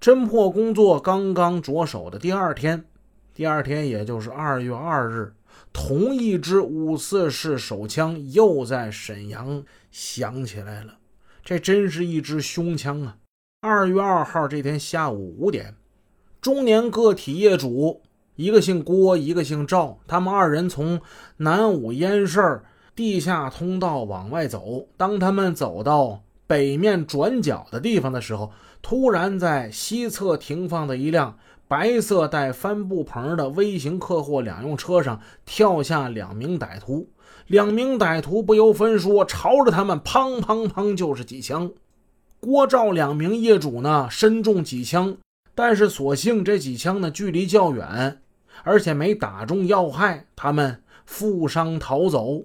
侦破工作刚刚着手的第二天，第二天也就是二月二日，同一支五四式手枪又在沈阳响起来了。这真是一支凶枪啊！二月二号这天下午五点，中年个体业主，一个姓郭，一个姓赵，他们二人从南五烟市地下通道往外走。当他们走到北面转角的地方的时候，突然在西侧停放的一辆白色带帆布棚的微型客货两用车上跳下两名歹徒。两名歹徒不由分说，朝着他们砰砰砰就是几枪。郭赵两名业主呢，身中几枪，但是所幸这几枪呢距离较远，而且没打中要害，他们负伤逃走。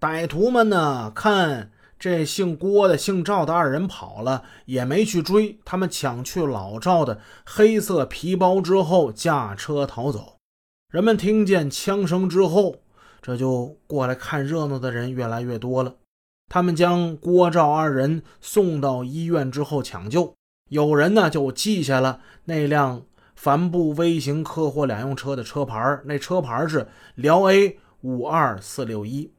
歹徒们呢，看这姓郭的、姓赵的二人跑了，也没去追，他们抢去老赵的黑色皮包之后，驾车逃走。人们听见枪声之后，这就过来看热闹的人越来越多了。他们将郭赵二人送到医院之后抢救，有人呢就记下了那辆帆布微型客货两用车的车牌，那车牌是辽 A 五二四六一。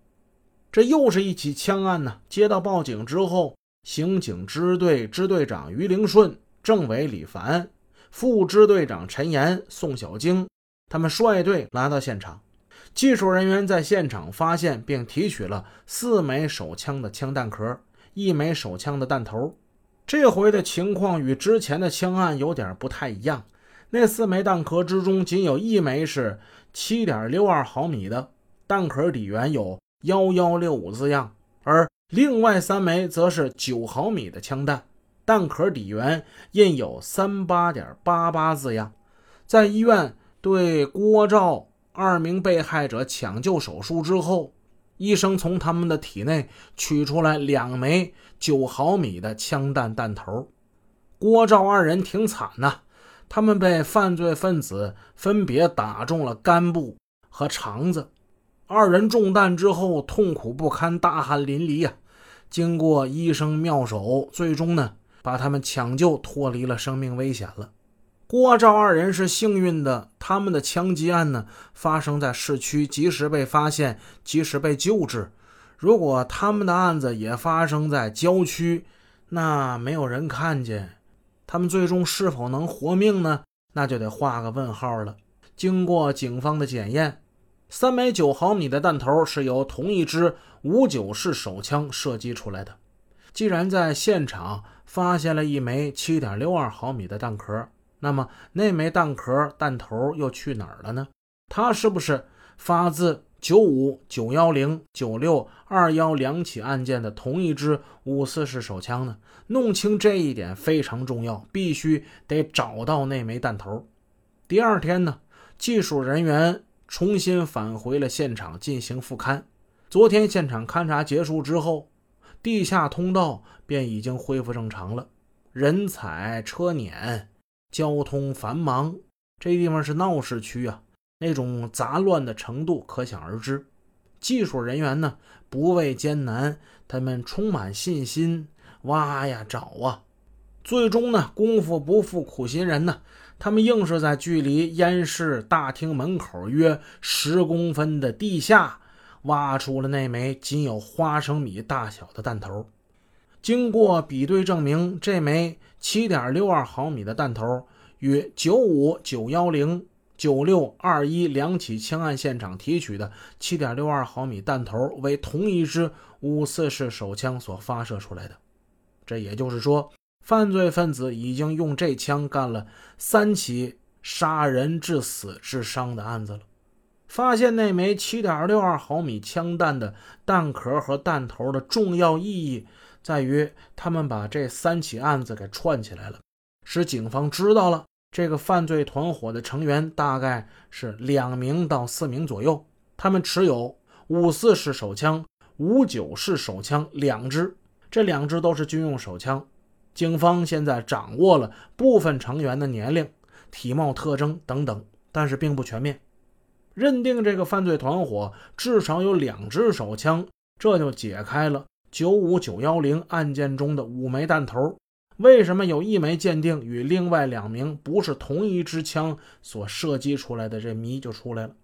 这又是一起枪案呢。接到报警之后，刑警支队支队长于灵顺、政委李凡、副支队长陈岩、宋小晶，他们率队来到现场。技术人员在现场发现并提取了四枚手枪的枪弹壳，一枚手枪的弹头。这回的情况与之前的枪案有点不太一样。那四枚弹壳之中，仅有一枚是7.62毫米的，弹壳底缘有1165字样，而另外三枚则是9毫米的枪弹，弹壳底缘印有38.88字样。在医院对郭照。二名被害者抢救手术之后，医生从他们的体内取出来两枚九毫米的枪弹弹头。郭赵二人挺惨呐，他们被犯罪分子分别打中了肝部和肠子。二人中弹之后痛苦不堪，大汗淋漓呀。经过医生妙手，最终呢把他们抢救脱离了生命危险了。郭赵二人是幸运的，他们的枪击案呢发生在市区，及时被发现，及时被救治。如果他们的案子也发生在郊区，那没有人看见，他们最终是否能活命呢？那就得画个问号了。经过警方的检验，三枚九毫米的弹头是由同一支五九式手枪射击出来的。既然在现场发现了一枚七点六二毫米的弹壳。那么那枚弹壳弹头又去哪儿了呢？它是不是发自九五九幺零九六二幺两起案件的同一支五四式手枪呢？弄清这一点非常重要，必须得找到那枚弹头。第二天呢，技术人员重新返回了现场进行复勘。昨天现场勘查结束之后，地下通道便已经恢复正常了，人踩车碾。交通繁忙，这地方是闹市区啊，那种杂乱的程度可想而知。技术人员呢不畏艰难，他们充满信心，挖呀找啊。最终呢，功夫不负苦心人呢，他们硬是在距离烟市大厅门口约十公分的地下挖出了那枚仅有花生米大小的弹头。经过比对证明，这枚七点六二毫米的弹头与九五九幺零九六二一两起枪案现场提取的七点六二毫米弹头为同一支五四式手枪所发射出来的。这也就是说，犯罪分子已经用这枪干了三起杀人致死致伤的案子了。发现那枚七点六二毫米枪弹的弹壳和弹头的重要意义。在于他们把这三起案子给串起来了，使警方知道了这个犯罪团伙的成员大概是两名到四名左右。他们持有五四式手枪、五九式手枪两支，这两支都是军用手枪。警方现在掌握了部分成员的年龄、体貌特征等等，但是并不全面。认定这个犯罪团伙至少有两支手枪，这就解开了。九五九幺零案件中的五枚弹头，为什么有一枚鉴定与另外两名不是同一支枪所射击出来的这谜就出来了。